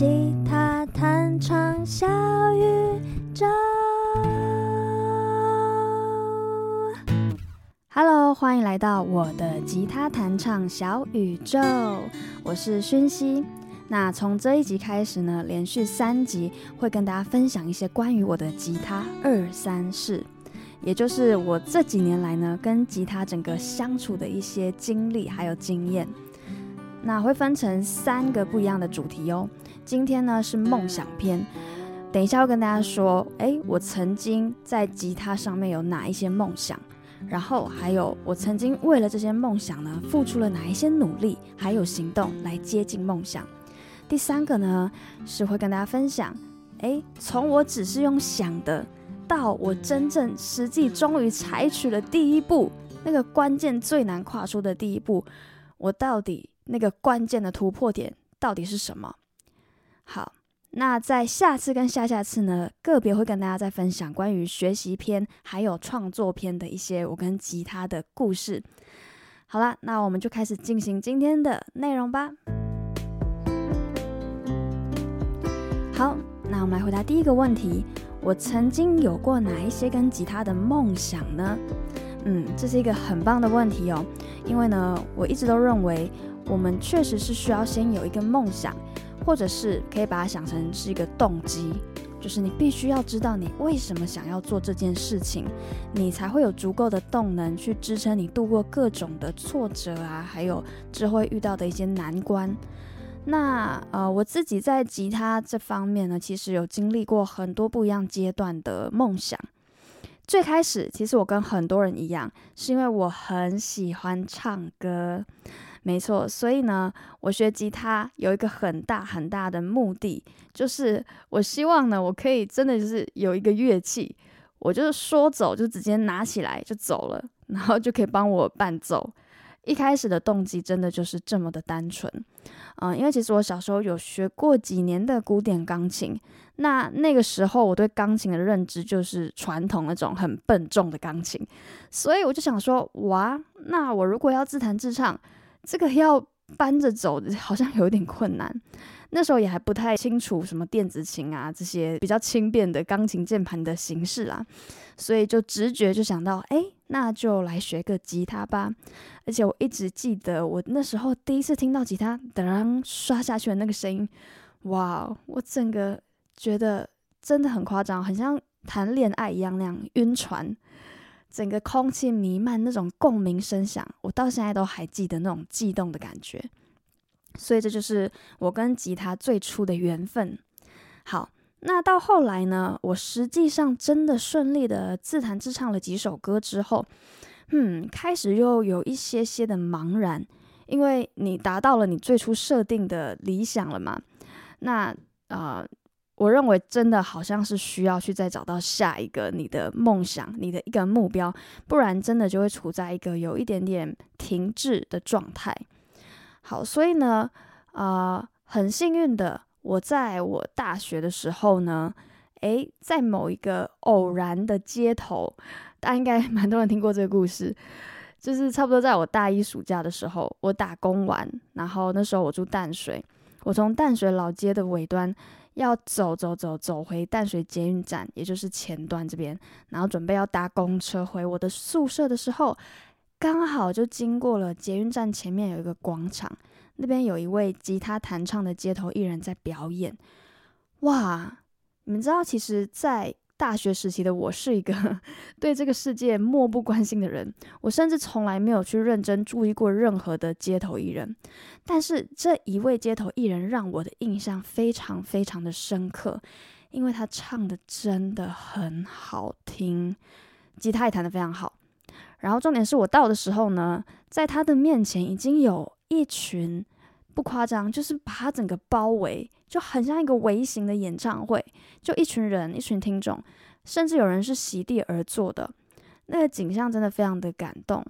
吉他弹唱小宇宙。Hello，欢迎来到我的吉他弹唱小宇宙，我是薰熙。那从这一集开始呢，连续三集会跟大家分享一些关于我的吉他二三事，也就是我这几年来呢跟吉他整个相处的一些经历还有经验。那会分成三个不一样的主题哦。今天呢是梦想篇，等一下会跟大家说，诶，我曾经在吉他上面有哪一些梦想，然后还有我曾经为了这些梦想呢付出了哪一些努力，还有行动来接近梦想。第三个呢是会跟大家分享，诶，从我只是用想的，到我真正实际终于采取了第一步，那个关键最难跨出的第一步，我到底。那个关键的突破点到底是什么？好，那在下次跟下下次呢，个别会跟大家再分享关于学习篇还有创作篇的一些我跟吉他的故事。好啦，那我们就开始进行今天的内容吧。好，那我们来回答第一个问题：我曾经有过哪一些跟吉他的梦想呢？嗯，这是一个很棒的问题哦，因为呢，我一直都认为。我们确实是需要先有一个梦想，或者是可以把它想成是一个动机，就是你必须要知道你为什么想要做这件事情，你才会有足够的动能去支撑你度过各种的挫折啊，还有之后遇到的一些难关。那呃，我自己在吉他这方面呢，其实有经历过很多不一样阶段的梦想。最开始，其实我跟很多人一样，是因为我很喜欢唱歌。没错，所以呢，我学吉他有一个很大很大的目的，就是我希望呢，我可以真的就是有一个乐器，我就是说走就直接拿起来就走了，然后就可以帮我伴奏。一开始的动机真的就是这么的单纯，嗯，因为其实我小时候有学过几年的古典钢琴，那那个时候我对钢琴的认知就是传统那种很笨重的钢琴，所以我就想说，哇，那我如果要自弹自唱。这个要搬着走，好像有点困难。那时候也还不太清楚什么电子琴啊，这些比较轻便的钢琴键盘的形式啦，所以就直觉就想到，哎，那就来学个吉他吧。而且我一直记得，我那时候第一次听到吉他噔刷下去的那个声音，哇，我整个觉得真的很夸张，很像谈恋爱一样那样晕船。整个空气弥漫那种共鸣声响，我到现在都还记得那种悸动的感觉。所以这就是我跟吉他最初的缘分。好，那到后来呢，我实际上真的顺利的自弹自唱了几首歌之后，嗯，开始又有一些些的茫然，因为你达到了你最初设定的理想了嘛。那啊。我认为真的好像是需要去再找到下一个你的梦想，你的一个目标，不然真的就会处在一个有一点点停滞的状态。好，所以呢，啊、很幸运的，我在我大学的时候呢，诶，在某一个偶然的街头，大家应该 蛮多人听过这个故事，就是差不多在我大一暑假的时候，我打工完，然后那时候我住淡水，我从淡水老街的尾端。要走走走走回淡水捷运站，也就是前端这边，然后准备要搭公车回我的宿舍的时候，刚好就经过了捷运站前面有一个广场，那边有一位吉他弹唱的街头艺人在表演。哇，你们知道，其实，在大学时期的我是一个 对这个世界漠不关心的人，我甚至从来没有去认真注意过任何的街头艺人。但是这一位街头艺人让我的印象非常非常的深刻，因为他唱的真的很好听，吉他也弹得非常好。然后重点是我到的时候呢，在他的面前已经有一群，不夸张，就是把他整个包围。就很像一个微型的演唱会，就一群人，一群听众，甚至有人是席地而坐的，那个景象真的非常的感动。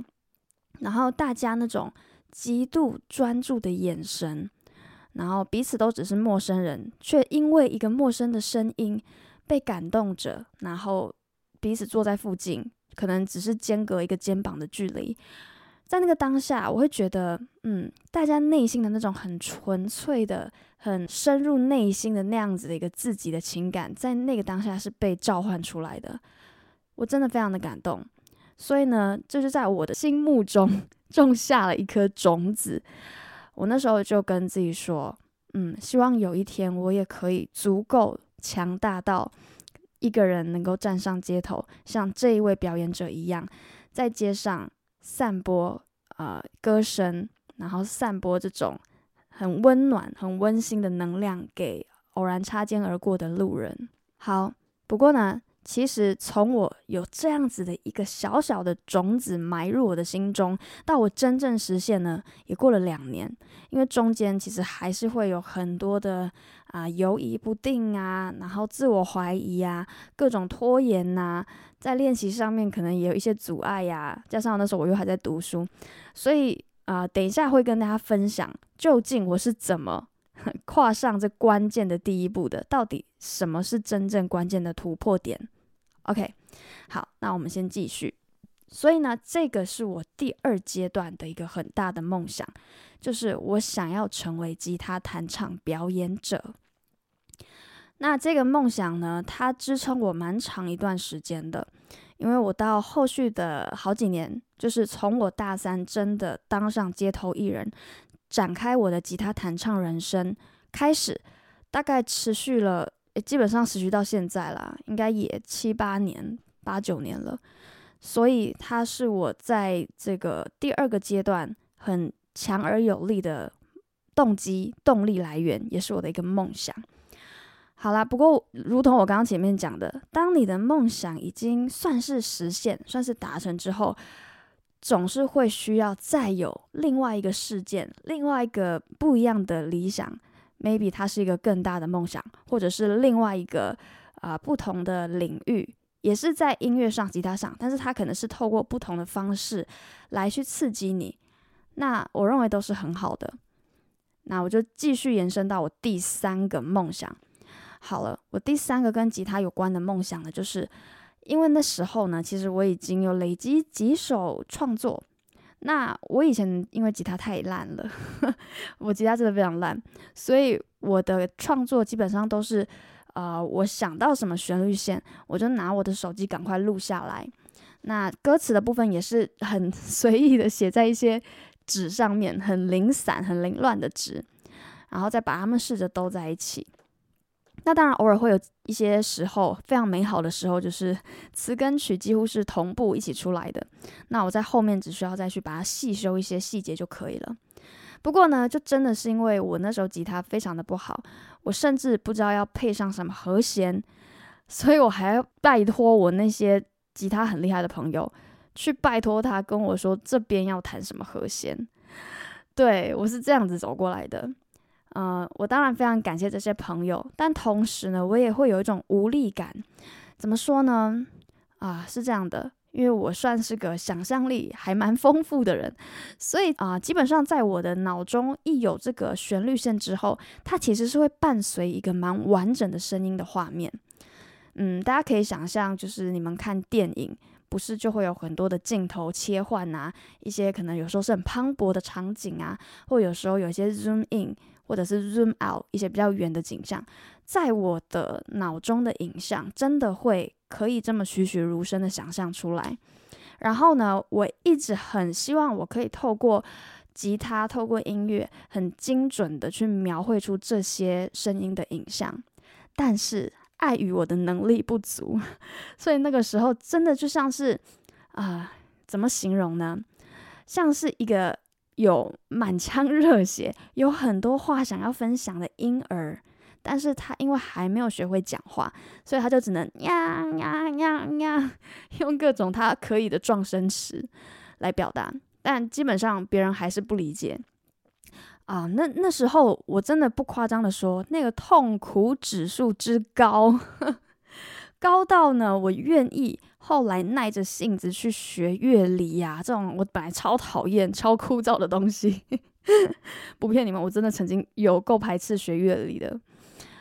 然后大家那种极度专注的眼神，然后彼此都只是陌生人，却因为一个陌生的声音被感动着，然后彼此坐在附近，可能只是间隔一个肩膀的距离，在那个当下，我会觉得，嗯，大家内心的那种很纯粹的、很深入内心的那样子的一个自己的情感，在那个当下是被召唤出来的。我真的非常的感动，所以呢，这就在我的心目中 种下了一颗种子。我那时候就跟自己说，嗯，希望有一天我也可以足够强大到一个人能够站上街头，像这一位表演者一样，在街上。散播呃歌声，然后散播这种很温暖、很温馨的能量给偶然擦肩而过的路人。好，不过呢，其实从我有这样子的一个小小的种子埋入我的心中，到我真正实现呢，也过了两年。因为中间其实还是会有很多的啊犹疑不定啊，然后自我怀疑啊，各种拖延呐、在练习上面可能也有一些阻碍呀，加上那时候我又还在读书，所以啊、等一下会跟大家分享究竟我是怎么 跨上这关键的第一步的，到底什么是真正关键的突破点？OK，好，那我们先继续。所以呢，这个是我第二阶段的一个很大的梦想，就是我想要成为吉他弹唱表演者。那这个梦想呢，它支撑我蛮长一段时间的，因为我到后续的好几年，就是从我大三真的当上街头艺人，展开我的吉他弹唱人生开始，大概持续了，基本上持续到现在啦，应该也七八年、八九年了，所以它是我在这个第二个阶段很强而有力的动机、动力来源，也是我的一个梦想。好啦，不过如同我刚刚前面讲的，当你的梦想已经算是实现、算是达成之后，总是会需要再有另外一个事件、另外一个不一样的理想。Maybe 它是一个更大的梦想，或者是另外一个啊、不同的领域，也是在音乐上、吉他上，但是它可能是透过不同的方式来去刺激你。那我认为都是很好的。那我就继续延伸到我第三个梦想。好了，我第三个跟吉他有关的梦想呢，就是因为那时候呢，其实我已经有累积几首创作。那我以前因为吉他太烂了，我吉他真的非常烂，所以我的创作基本上都是，呃，我想到什么旋律线，我就拿我的手机赶快录下来。那歌词的部分也是很 随意的写在一些纸上面，很零散、很凌乱的纸，然后再把它们试着兜在一起。那当然，偶尔会有一些时候非常美好的时候，就是 词跟曲几乎是同步一起出来的。那我在后面只需要再去把它细修一些细节就可以了。不过呢，就真的是因为我那时候吉他非常的不好，我甚至不知道要配上什么和弦，所以我还要拜托我那些吉他很厉害的朋友去拜托他跟我说这边要弹什么和弦。对，我是这样子走过来的。呃，我当然非常感谢这些朋友，但同时呢，我也会有一种无力感。怎么说呢？啊，是这样的，因为我算是个想象力还蛮丰富的人，所以啊，基本上在我的脑中一有这个旋律线之后，它其实是会伴随一个蛮完整的声音的画面。嗯，大家可以想象，就是你们看电影，不是就会有很多的镜头切换啊，一些可能有时候是很磅礴的场景啊，或有时候有一些 zoom in。或者是 zoom out 一些比较远的景象，在我的脑中的影像真的会可以这么栩栩如生的想象出来。然后呢，我一直很希望我可以透过吉他，透过音乐，很精准的去描绘出这些声音的影像。但是碍于我的能力不足，所以那个时候真的就像是啊、怎么形容呢？像是一个。有满腔热血，有很多话想要分享的婴儿，但是他因为还没有学会讲话，所以他就只能呀呀呀呀，用各种他可以的状声词来表达，但基本上别人还是不理解啊。那那时候我真的不夸张的说，那个痛苦指数之高，高到呢，我愿意。后来耐着性子去学乐理呀、啊，这种我本来超讨厌、超枯燥的东西，不骗你们，我真的曾经有够排斥学乐理的。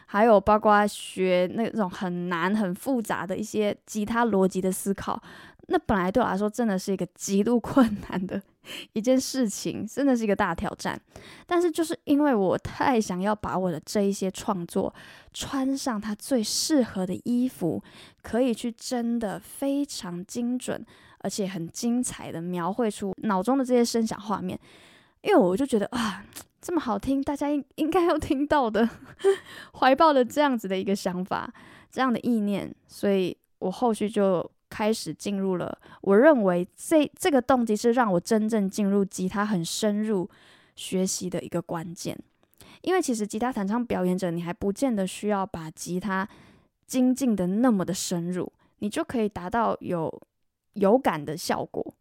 还有包括学那种很难、很复杂的一些吉他逻辑的思考，那本来对我来说真的是一个极度困难的 一件事情，真的是一个大挑战。但是就是因为我太想要把我的这一些创作穿上它最适合的衣服，可以去真的非常精准而且很精彩的描绘出脑中的这些声响画面。因为我就觉得啊，这么好听，大家应应该要听到的，怀抱了这样子的一个想法，这样的意念，所以我后续就。开始进入了，我认为这这个动机是让我真正进入吉他很深入学习的一个关键。因为其实吉他弹唱表演者，你还不见得需要把吉他精进的那么的深入，你就可以达到有有感的效果。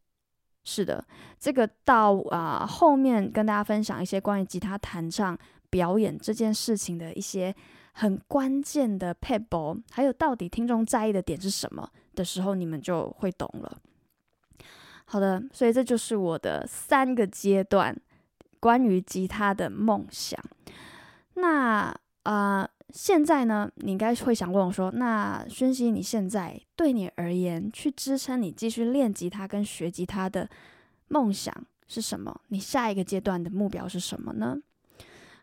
是的，这个到啊、后面跟大家分享一些关于吉他弹唱表演这件事情的一些很关键的 pable，还有到底听众在意的点是什么。的时候，你们就会懂了。好的，所以这就是我的三个阶段关于吉他的梦想。那啊、现在呢，你应该会想问我说：“那宣熙，你现在对你而言，去支撑你继续练吉他跟学吉他的梦想是什么？你下一个阶段的目标是什么呢？”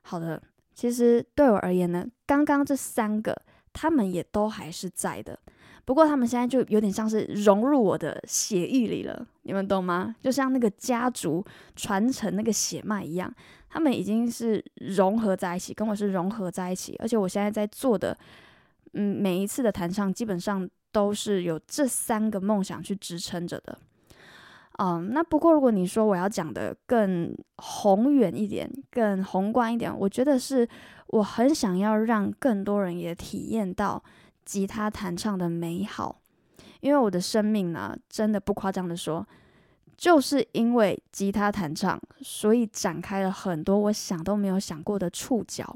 好的，其实对我而言呢，刚刚这三个，他们也都还是在的。不过他们现在就有点像是融入我的血液里了，你们懂吗？就像那个家族传承那个血脉一样，他们已经是融合在一起，跟我是融合在一起。而且我现在在做的，嗯，每一次的弹唱基本上都是有这三个梦想去支撑着的。嗯，那不过如果你说我要讲的更宏远一点、更宏观一点，我觉得是我很想要让更多人也体验到。吉他弹唱的美好，因为我的生命呢，真的不夸张的说，就是因为吉他弹唱，所以展开了很多我想都没有想过的触角，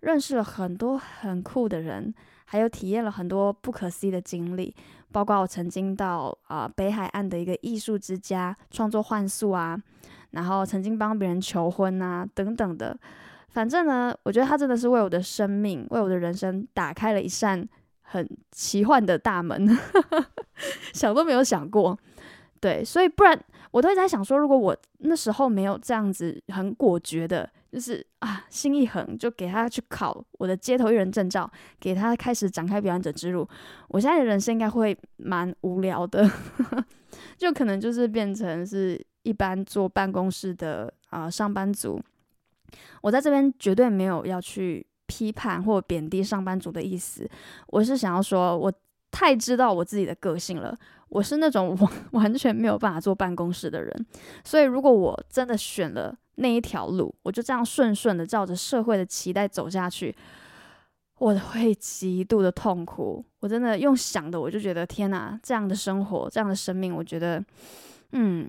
认识了很多很酷的人，还有体验了很多不可思议的经历，包括我曾经到啊、北海岸的一个艺术之家创作幻术啊，然后曾经帮别人求婚啊等等的，反正呢，我觉得他真的是为我的生命，为我的人生打开了一扇。很奇幻的大门，想都没有想过，对，所以不然我都在想说，如果我那时候没有这样子很果决的，就是啊，心一横就给他去考我的街头艺人证照，给他开始展开表演者之路，我现在的人生应该会蛮无聊的，就可能就是变成是一般坐办公室的啊、上班族。我在这边绝对没有要去。批判或贬低上班族的意思，我是想要说，我太知道我自己的个性了。我是那种完 完全没有办法坐办公室的人，所以如果我真的选了那一条路，我就这样顺顺的照着社会的期待走下去，我会极度的痛苦。我真的用想的，我就觉得天哪，这样的生活，这样的生命，我觉得，嗯，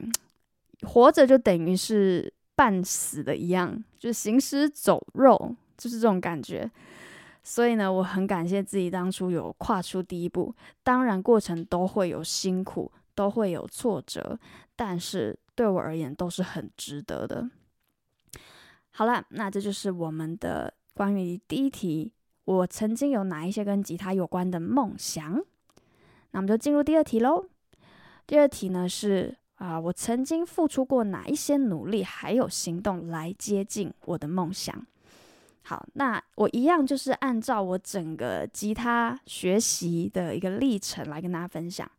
活着就等于是半死的一样，就是行尸走肉。就是这种感觉，所以呢，我很感谢自己当初有跨出第一步。当然，过程都会有辛苦，都会有挫折，但是对我而言都是很值得的。好了，那这就是我们的关于第一题，我曾经有哪一些跟吉他有关的梦想？那我们就进入第二题喽。第二题呢是啊，我曾经付出过哪一些努力还有行动来接近我的梦想？好，那我一样就是按照我整个吉他学习的一个历程来跟大家分享。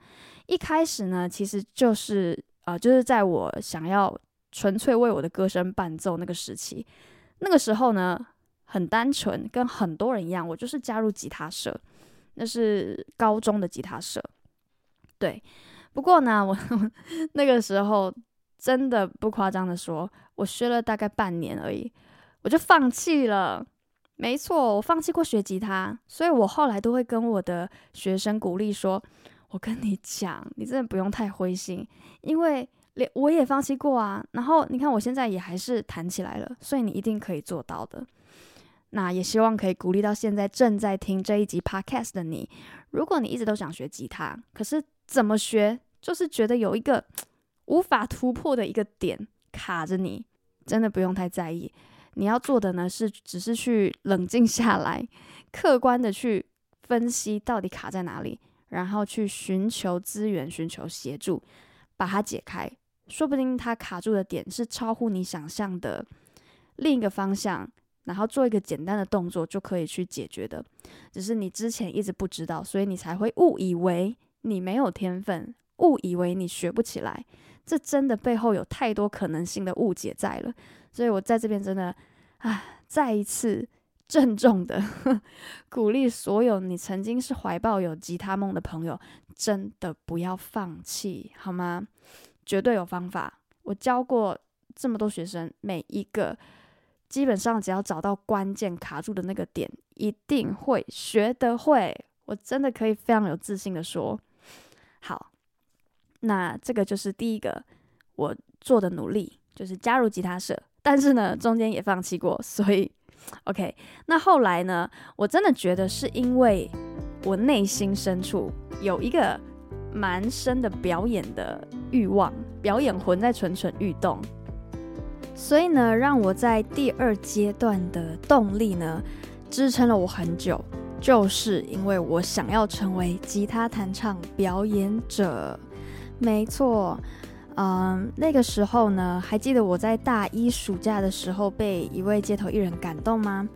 一开始呢，其实就是呃，就是在我想要纯粹为我的歌声伴奏那个时期，那个时候呢，很单纯，跟很多人一样，我就是加入吉他社，那是高中的吉他社。对，不过呢，我 那个时候真的不夸张的说，我学了大概半年而已。我就放弃了，没错，我放弃过学吉他，所以我后来都会跟我的学生鼓励说：“我跟你讲，你真的不用太灰心，因为连我也放弃过啊。然后你看我现在也还是弹起来了，所以你一定可以做到的。那也希望可以鼓励到现在正在听这一集 Podcast 的你，如果你一直都想学吉他，可是怎么学，就是觉得有一个 无法突破的一个点卡着你，真的不用太在意。”你要做的呢，是只是去冷静下来，客观的去分析到底卡在哪里，然后去寻求资源、寻求协助，把它解开，说不定它卡住的点是超乎你想象的另一个方向，然后做一个简单的动作就可以去解决的，只是你之前一直不知道，所以你才会误以为你没有天分，误以为你学不起来。这真的背后有太多可能性的误解在了，所以我在这边真的，啊，再一次 郑重的 鼓励所有你曾经是怀抱有吉他梦的朋友，真的不要放弃，好吗？绝对有方法。我教过这么多学生，每一个基本上只要找到关键卡住的那个点，一定会学得会。我真的可以非常有自信的说，好。那这个就是第一个我做的努力，就是加入吉他社。但是呢，中间也放弃过，所以 OK。那后来呢，我真的觉得是因为我内心深处有一个蛮深的表演的欲望，表演魂在蠢蠢欲动，所以呢，让我在第二阶段的动力呢，支撑了我很久，就是因为我想要成为吉他弹唱表演者。没错，嗯，那个时候呢，还记得我在大一暑假的时候被一位街头艺人感动吗？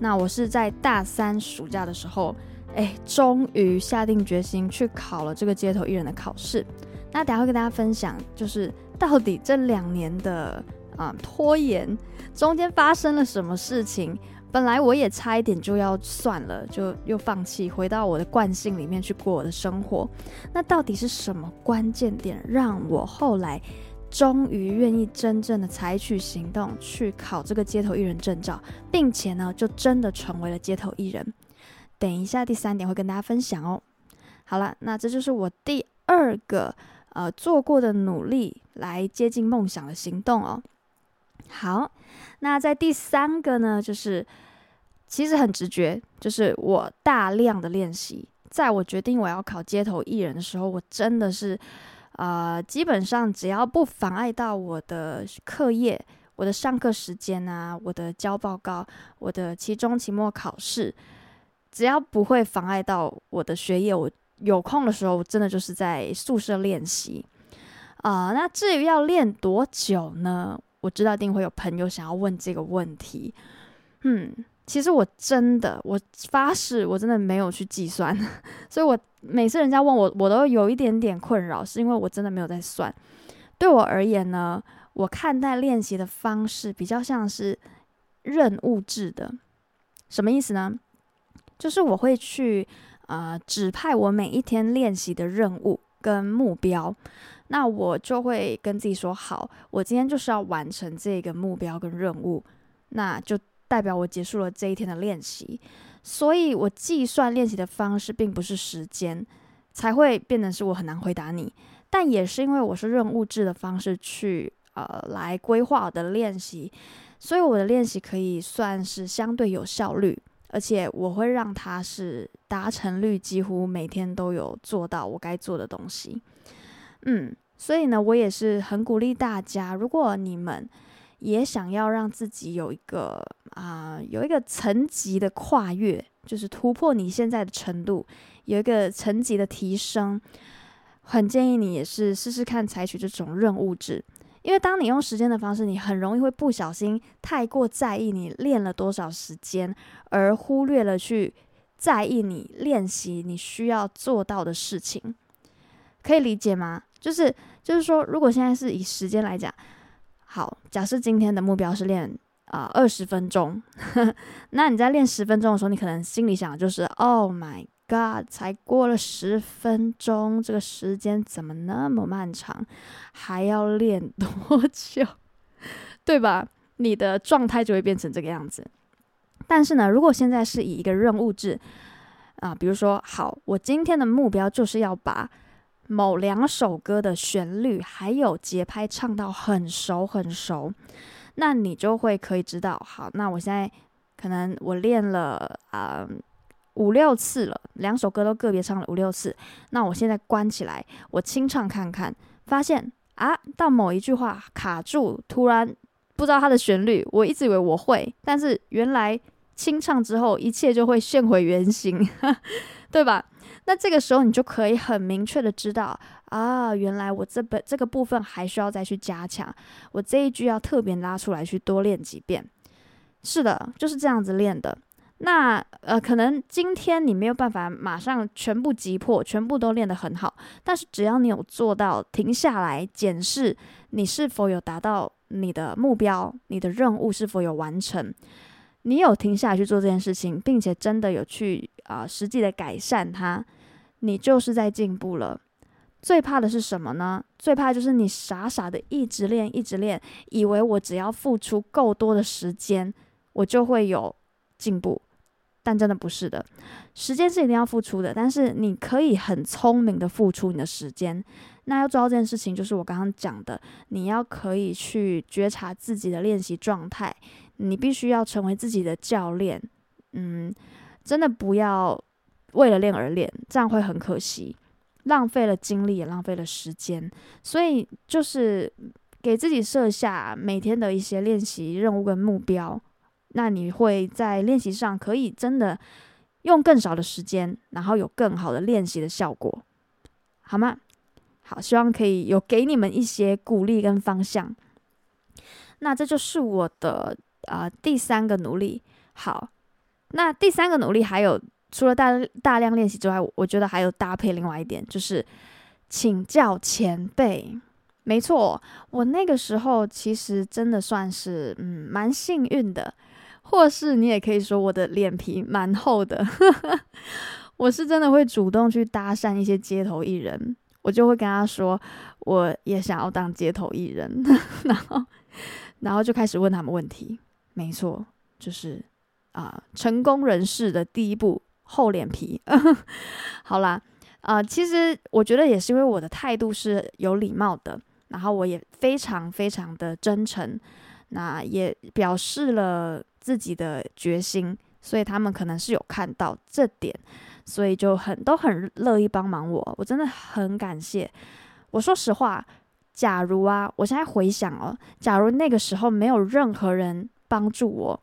那我是在大三暑假的时候，哎，终于下定决心去考了这个街头艺人的考试。那等下会跟大家分享，就是到底这两年的啊、嗯、拖延中间发生了什么事情。本来我也差一点就要算了，就又放弃，回到我的惯性里面去过我的生活。那到底是什么关键点让我后来终于愿意真正的采取行动去考这个街头艺人证照，并且呢，就真的成为了街头艺人？等一下第三点会跟大家分享哦。好了，那这就是我第二个呃做过的努力来接近梦想的行动哦。好，那在第三个呢，就是其实很直觉，就是我大量的练习。在我决定我要考街头艺人的时候，我真的是，呃，基本上只要不妨碍到我的课业、我的上课时间啊、我的交报告、我的期中、期末考试，只要不会妨碍到我的学业，我有空的时候，我真的就是在宿舍练习。啊、那至于要练多久呢？我知道一定会有朋友想要问这个问题，嗯，其实我真的，我发誓，我真的没有去计算，所以我每次人家问我，我都有一点点困扰，是因为我真的没有在算。对我而言呢，我看待练习的方式比较像是任务制的，什么意思呢？就是我会去呃指派我每一天练习的任务跟目标。那我就会跟自己说：好，我今天就是要完成这个目标跟任务，那就代表我结束了这一天的练习。所以，我计算练习的方式并不是时间，才会变成是我很难回答你。但也是因为我是任务制的方式去呃来规划我的练习，所以我的练习可以算是相对有效率，而且我会让它是达成率几乎每天都有做到我该做的东西。嗯，所以呢，我也是很鼓励大家，如果你们也想要让自己有一个啊、有一个层级的跨越，就是突破你现在的程度，有一个层级的提升，很建议你也是试试看采取这种任务制，因为当你用时间的方式，你很容易会不小心太过在意你练了多少时间，而忽略了去在意你练习你需要做到的事情，可以理解吗？就是就是说，如果现在是以时间来讲，好，假设今天的目标是练啊二十分钟，那你在练十分钟的时候，你可能心里想的就是，Oh my God，才过了十分钟，这个时间怎么那么漫长，还要练多久，对吧？你的状态就会变成这个样子。但是呢，如果现在是以一个任务制啊，比如说，好，我今天的目标就是要把。某两首歌的旋律还有节拍唱到很熟很熟，那你就会可以知道，好，那我现在可能我练了啊、五六次了，两首歌都个别唱了五六次，那我现在关起来，我清唱看看，发现啊，到某一句话卡住，突然不知道它的旋律，我一直以为我会，但是原来清唱之后，一切就会现回原形，对吧？那这个时候，你就可以很明确的知道啊，原来我这本这个部分还需要再去加强，我这一句要特别拉出来去多练几遍。是的，就是这样子练的。那呃，可能今天你没有办法马上全部击破，全部都练得很好，但是只要你有做到停下来检视你是否有达到你的目标，你的任务是否有完成，你有停下来去做这件事情，并且真的有去啊、实际的改善它，你就是在进步了。最怕的是什么呢？最怕就是你傻傻的一直练，一直练，以为我只要付出够多的时间，我就会有进步。但真的不是的，时间是一定要付出的，但是你可以很聪明的付出你的时间。那要做到这件事情，就是我刚刚讲的，你要可以去觉察自己的练习状态，你必须要成为自己的教练。嗯，真的不要为了练而练，这样会很可惜，浪费了精力也浪费了时间。所以就是给自己设下每天的一些练习任务跟目标。那你会在练习上可以真的用更少的时间，然后有更好的练习的效果，好吗？好，希望可以有给你们一些鼓励跟方向。那这就是我的啊、第三个努力。好，那第三个努力还有除了大大量练习之外，我觉得还有搭配另外一点，就是请教前辈。没错，我那个时候其实真的算是嗯蛮幸运的。或是你也可以说我的脸皮蛮厚的，我是真的会主动去搭讪一些街头艺人，我就会跟他说我也想要当街头艺人，然后然后就开始问他们问题。没错，就是啊、成功人士的第一步，厚脸皮。好啦，啊、呃，其实我觉得也是因为我的态度是有礼貌的，然后我也非常非常的真诚，那也表示了。自己的决心，所以他们可能是有看到这点，所以就很都很乐意帮忙我，我真的很感谢。我说实话，假如啊，我现在回想哦，假如那个时候没有任何人帮助我，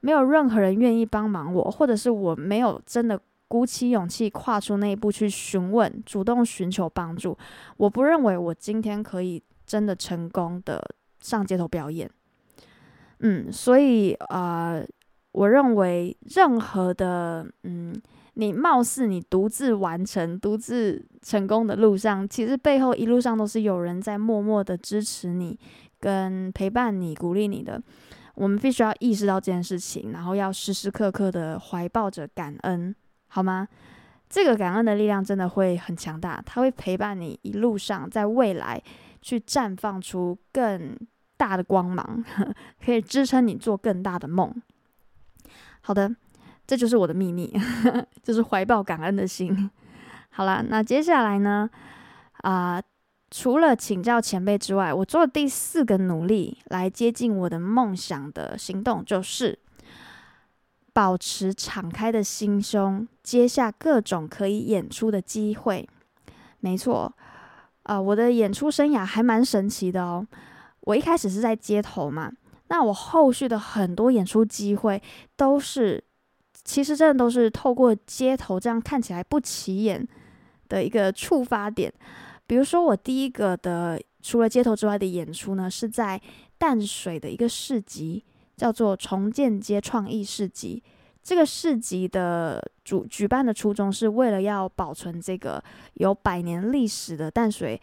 没有任何人愿意帮忙我，或者是我没有真的鼓起勇气跨出那一步去询问、主动寻求帮助，我不认为我今天可以真的成功的上街头表演。嗯，所以呃，我认为任何的嗯，你貌似你独自完成、独自成功的路上，其实背后一路上都是有人在默默的支持你、跟陪伴你、鼓励你的。我们必须要意识到这件事情，然后要时时刻刻的怀抱着感恩，好吗？这个感恩的力量真的会很强大，它会陪伴你一路上，在未来去绽放出更。大的光芒 可以支撑你做更大的梦。好的，这就是我的秘密，就是怀抱感恩的心。好了，那接下来呢？啊、除了请教前辈之外，我做的第四个努力来接近我的梦想的行动，就是保持敞开的心胸，接下各种可以演出的机会。没错，啊、我的演出生涯还蛮神奇的哦。我一开始是在街头嘛，那我后续的很多演出机会都是，其实真的都是透过街头这样看起来不起眼的一个触发点。比如说，我第一个的除了街头之外的演出呢，是在淡水的一个市集，叫做重建街创意市集。这个市集的主举办的初衷是为了要保存这个有百年历史的淡水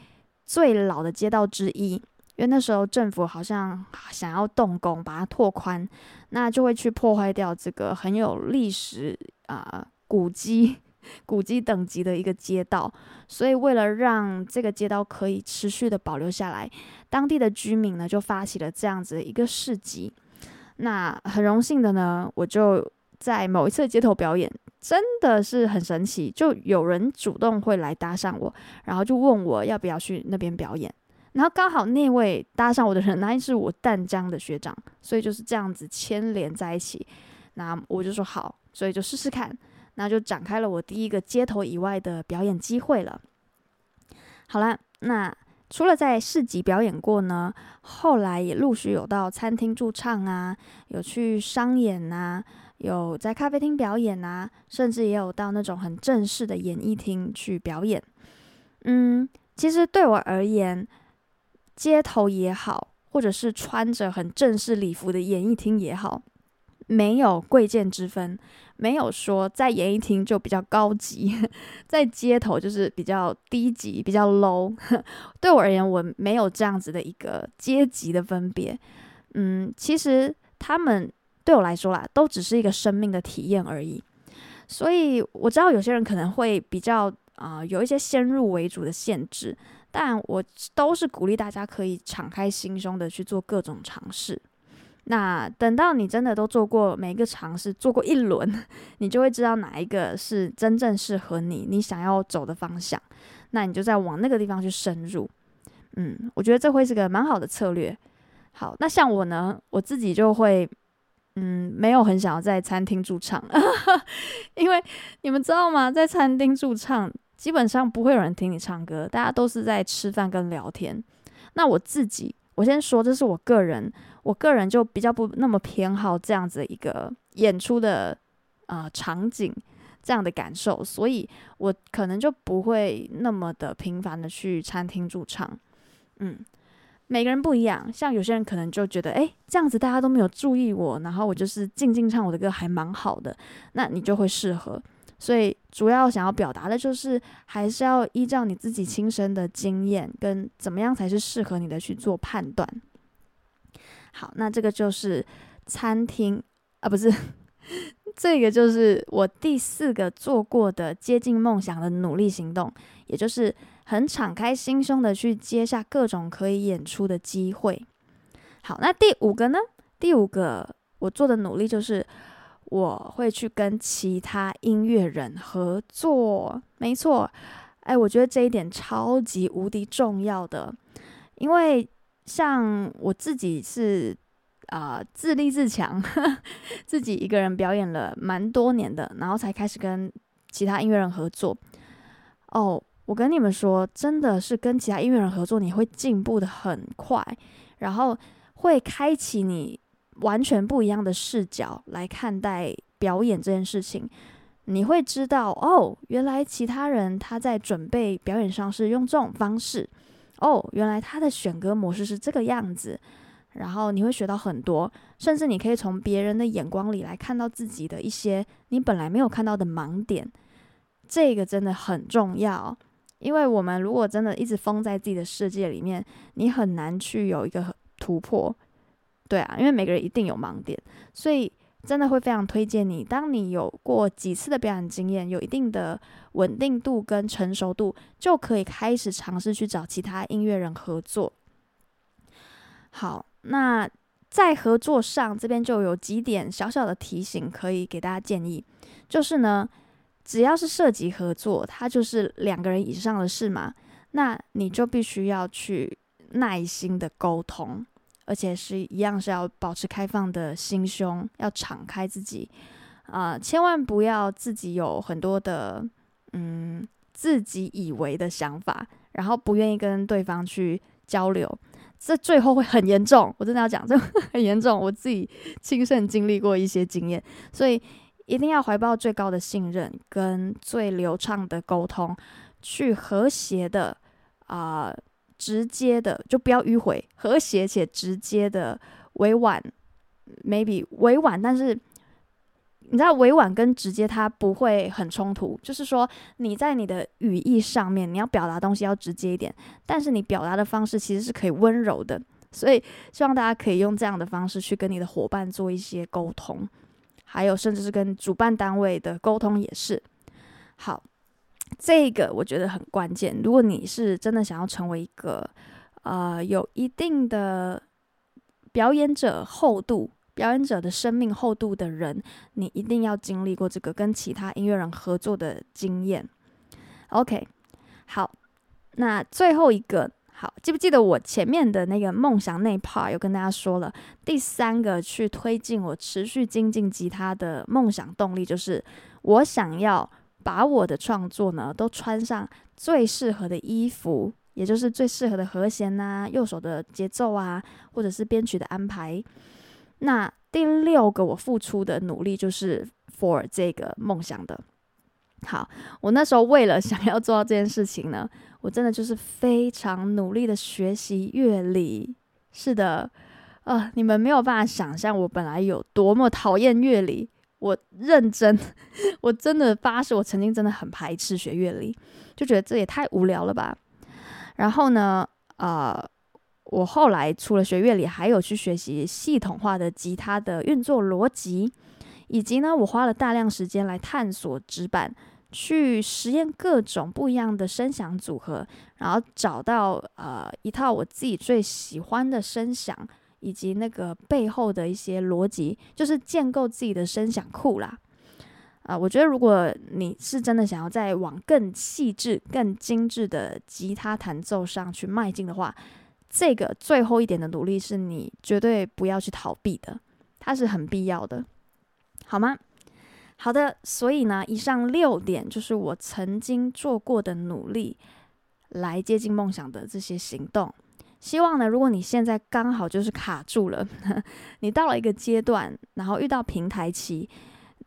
最老的街道之一。因为那时候政府好像想要动工，把它拓宽，那就会去破坏掉这个很有历史啊、古迹、古迹等级的一个街道。所以为了让这个街道可以持续的保留下来，当地的居民呢就发起了这样子的一个市集。那很荣幸的呢，我就在某一次街头表演，真的是很神奇，就有人主动会来搭讪我，然后就问我要不要去那边表演。然后刚好那位搭上我的人，那 是我淡江的学长，所以就是这样子牵连在一起。那我就说好，所以就试试看，那就展开了我第一个街头以外的表演机会了。好啦，那除了在市集表演过呢，后来也陆续有到餐厅驻唱啊，有去商演啊，有在咖啡厅表演啊，甚至也有到那种很正式的演艺厅去表演。嗯。其实对我而言，街头也好，或者是穿着很正式礼服的演艺厅也好，没有贵贱之分，没有说在演艺厅就比较高级，在街头就是比较低级、比较 low。对我而言，我没有这样子的一个阶级的分别。嗯，其实他们对我来说啦，都只是一个生命的体验而已。所以我知道有些人可能会比较。啊、有一些先入为主的限制，但我都是鼓励大家可以敞开心胸的去做各种尝试。那等到你真的都做过每一个尝试，做过一轮，你就会知道哪一个是真正适合你，你想要走的方向。那你就再往那个地方去深入。嗯，我觉得这会是个蛮好的策略。好，那像我呢，我自己就会。嗯，没有很想要在餐厅驻唱，因为你们知道吗？在餐厅驻唱，基本上不会有人听你唱歌，大家都是在吃饭跟聊天。那我自己，我先说，这是我个人，我个人就比较不那么偏好这样子一个演出的呃场景，这样的感受，所以我可能就不会那么的频繁的去餐厅驻唱，嗯。每个人不一样，像有些人可能就觉得，诶，这样子大家都没有注意我，然后我就是静静唱我的歌，还蛮好的，那你就会适合。所以主要想要表达的就是，还是要依照你自己亲身的经验跟怎么样才是适合你的去做判断。好，那这个就是餐厅啊，不是，这个就是我第四个做过的接近梦想的努力行动，也就是。很敞开心胸的去接下各种可以演出的机会。好，那第五个呢？第五个我做的努力就是我会去跟其他音乐人合作。没错，哎，我觉得这一点超级无敌重要的，因为像我自己是啊、自立自强，自己一个人表演了蛮多年的，然后才开始跟其他音乐人合作。哦。我跟你们说，真的是跟其他音乐人合作，你会进步的很快，然后会开启你完全不一样的视角来看待表演这件事情。你会知道，哦，原来其他人他在准备表演上是用这种方式，哦，原来他的选歌模式是这个样子，然后你会学到很多，甚至你可以从别人的眼光里来看到自己的一些你本来没有看到的盲点，这个真的很重要。因为我们如果真的一直封在自己的世界里面，你很难去有一个突破，对啊，因为每个人一定有盲点，所以真的会非常推荐你，当你有过几次的表演经验，有一定的稳定度跟成熟度，就可以开始尝试去找其他音乐人合作。好，那在合作上这边就有几点小小的提醒可以给大家建议，就是呢。只要是涉及合作，它就是两个人以上的事嘛。那你就必须要去耐心的沟通，而且是一样是要保持开放的心胸，要敞开自己啊、千万不要自己有很多的嗯自己以为的想法，然后不愿意跟对方去交流，这最后会很严重。我真的要讲，这很严重，我自己亲身经历过一些经验，所以。一定要怀抱最高的信任跟最流畅的沟通，去和谐的啊、直接的就不要迂回，和谐且直接的委婉，maybe 委婉，但是你知道委婉跟直接它不会很冲突，就是说你在你的语义上面你要表达东西要直接一点，但是你表达的方式其实是可以温柔的，所以希望大家可以用这样的方式去跟你的伙伴做一些沟通。还有，甚至是跟主办单位的沟通也是好，这个我觉得很关键。如果你是真的想要成为一个呃有一定的表演者厚度、表演者的生命厚度的人，你一定要经历过这个跟其他音乐人合作的经验。OK，好，那最后一个。好，记不记得我前面的那个梦想那 part 有跟大家说了，第三个去推进我持续精进吉他的梦想动力，就是我想要把我的创作呢都穿上最适合的衣服，也就是最适合的和弦呐、右手的节奏啊，或者是编曲的安排。那第六个我付出的努力就是 for 这个梦想的。好，我那时候为了 想要做到这件事情呢，我真的就是非常努力的学习乐理。是的，呃，你们没有办法想象我本来有多么讨厌乐理。我认真，我真的发誓，我曾经真的很排斥学乐理，就觉得这也太无聊了吧。然后呢，呃，我后来除了学乐理，还有去学习系统化的吉他的运作逻辑，以及呢，我花了大量时间来探索指板，去实验各种不一样的声响组合，然后找到呃一套我自己最喜欢的声响。以及那个背后的一些逻辑，就是建构自己的声响库啦。啊、我觉得如果你是真的想要再往更细致、更精致的吉他弹奏上去迈进的话，这个最后一点的努力是你绝对不要去逃避的，它是很必要的，好吗？好的，所以呢，以上六点就是我曾经做过的努力，来接近梦想的这些行动。希望呢，如果你现在刚好就是卡住了，你到了一个阶段，然后遇到平台期，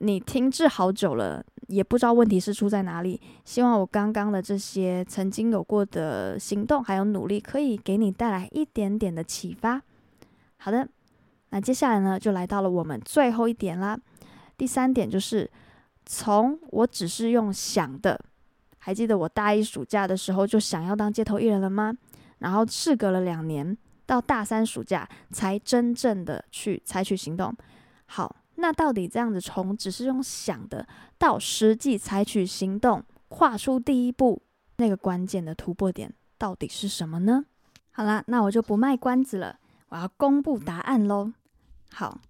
你停滞好久了，也不知道问题是出在哪里。希望我刚刚的这些曾经有过的行动还有努力，可以给你带来一点点的启发。好的，那接下来呢，就来到了我们最后一点啦。第三点就是，从我只是用想的，还记得我大一暑假的时候就想要当街头艺人了吗？然后事隔了两年，到大三暑假才真正的去采取行动。好，那到底这样子从只是用想的到实际采取行动，跨出第一步，那个关键的突破点到底是什么呢？好啦，那我就不卖关子了，我要公布答案喽。好，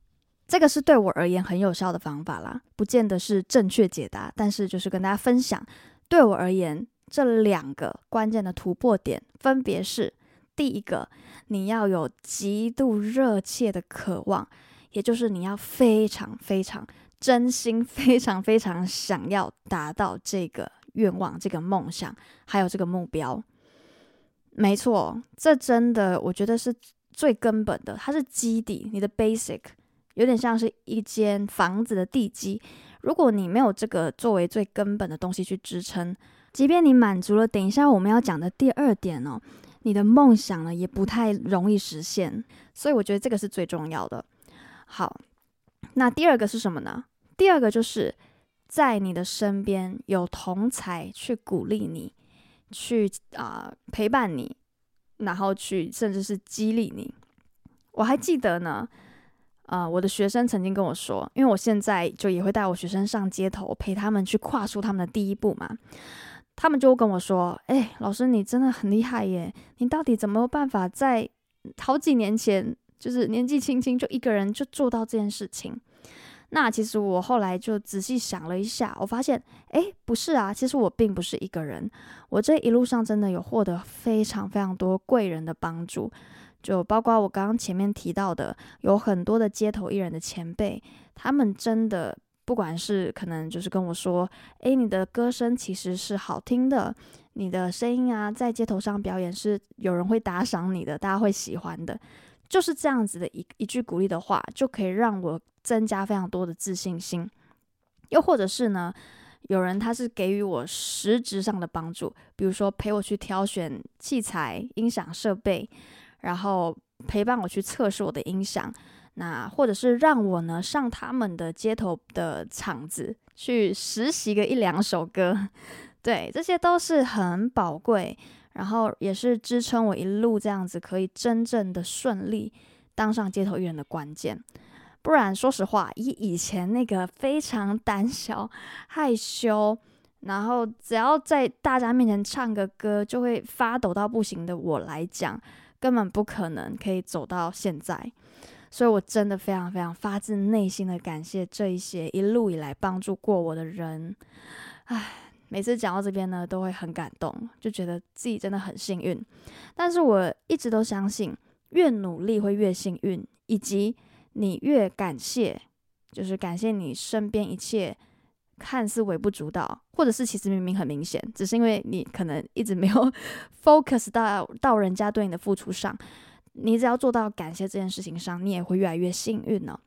这个是对我而言很有效的方法啦，不见得是正确解答，但是就是跟大家分享，对我而言。这两个关键的突破点分别是：第一个，你要有极度热切的渴望，也就是你要非常非常真心、非常非常想要达到这个愿望、这个梦想，还有这个目标。没错，这真的我觉得是最根本的，它是基底，你的 basic，有点像是一间房子的地基。如果你没有这个作为最根本的东西去支撑，即便你满足了，等一下我们要讲的第二点哦，你的梦想呢也不太容易实现，所以我觉得这个是最重要的。好，那第二个是什么呢？第二个就是在你的身边有同才去鼓励你，去啊、陪伴你，然后去甚至是激励你。我还记得呢，啊、我的学生曾经跟我说，因为我现在就也会带我学生上街头，陪他们去跨出他们的第一步嘛。他们就跟我说：“哎，老师，你真的很厉害耶！你到底怎么有办法在好几年前，就是年纪轻轻就一个人就做到这件事情？”那其实我后来就仔细想了一下，我发现，哎，不是啊，其实我并不是一个人，我这一路上真的有获得非常非常多贵人的帮助，就包括我刚刚前面提到的，有很多的街头艺人的前辈，他们真的。不管是可能就是跟我说，诶，你的歌声其实是好听的，你的声音啊，在街头上表演是有人会打赏你的，大家会喜欢的，就是这样子的一一句鼓励的话，就可以让我增加非常多的自信心。又或者是呢，有人他是给予我实质上的帮助，比如说陪我去挑选器材、音响设备，然后陪伴我去测试我的音响。那或者是让我呢上他们的街头的场子去实习个一两首歌，对，这些都是很宝贵，然后也是支撑我一路这样子可以真正的顺利当上街头艺人的关键。不然，说实话，以以前那个非常胆小、害羞，然后只要在大家面前唱个歌就会发抖到不行的我来讲，根本不可能可以走到现在。所以，我真的非常非常发自内心的感谢这一些一路以来帮助过我的人。唉，每次讲到这边呢，都会很感动，就觉得自己真的很幸运。但是，我一直都相信，越努力会越幸运，以及你越感谢，就是感谢你身边一切看似微不足道，或者是其实明明很明显，只是因为你可能一直没有 focus 到到人家对你的付出上。你只要做到感谢这件事情上，你也会越来越幸运呢。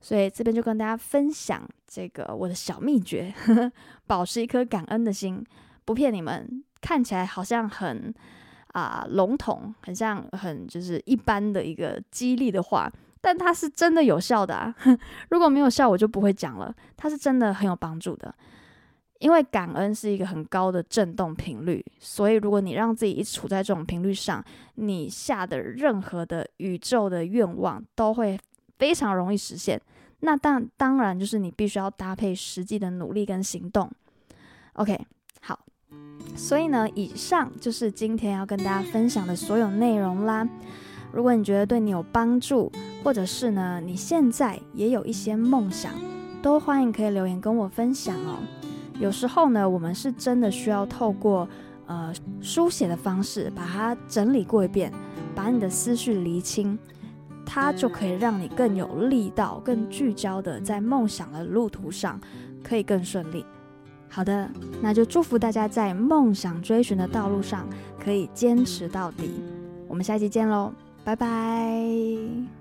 所以这边就跟大家分享这个我的小秘诀，呵呵，保持一颗感恩的心。不骗你们，看起来好像很啊笼统，很像很就是一般的一个激励的话，但它是真的有效的啊。如果没有效，我就不会讲了。它是真的很有帮助的。因为感恩是一个很高的振动频率，所以如果你让自己一直处在这种频率上，你下的任何的宇宙的愿望都会非常容易实现。那当当然就是你必须要搭配实际的努力跟行动。OK，好，所以呢，以上就是今天要跟大家分享的所有内容啦。如果你觉得对你有帮助，或者是呢，你现在也有一些梦想，都欢迎可以留言跟我分享哦。有时候呢，我们是真的需要透过呃书写的方式，把它整理过一遍，把你的思绪厘清，它就可以让你更有力道、更聚焦的在梦想的路途上可以更顺利。好的，那就祝福大家在梦想追寻的道路上可以坚持到底。我们下期见喽，拜拜。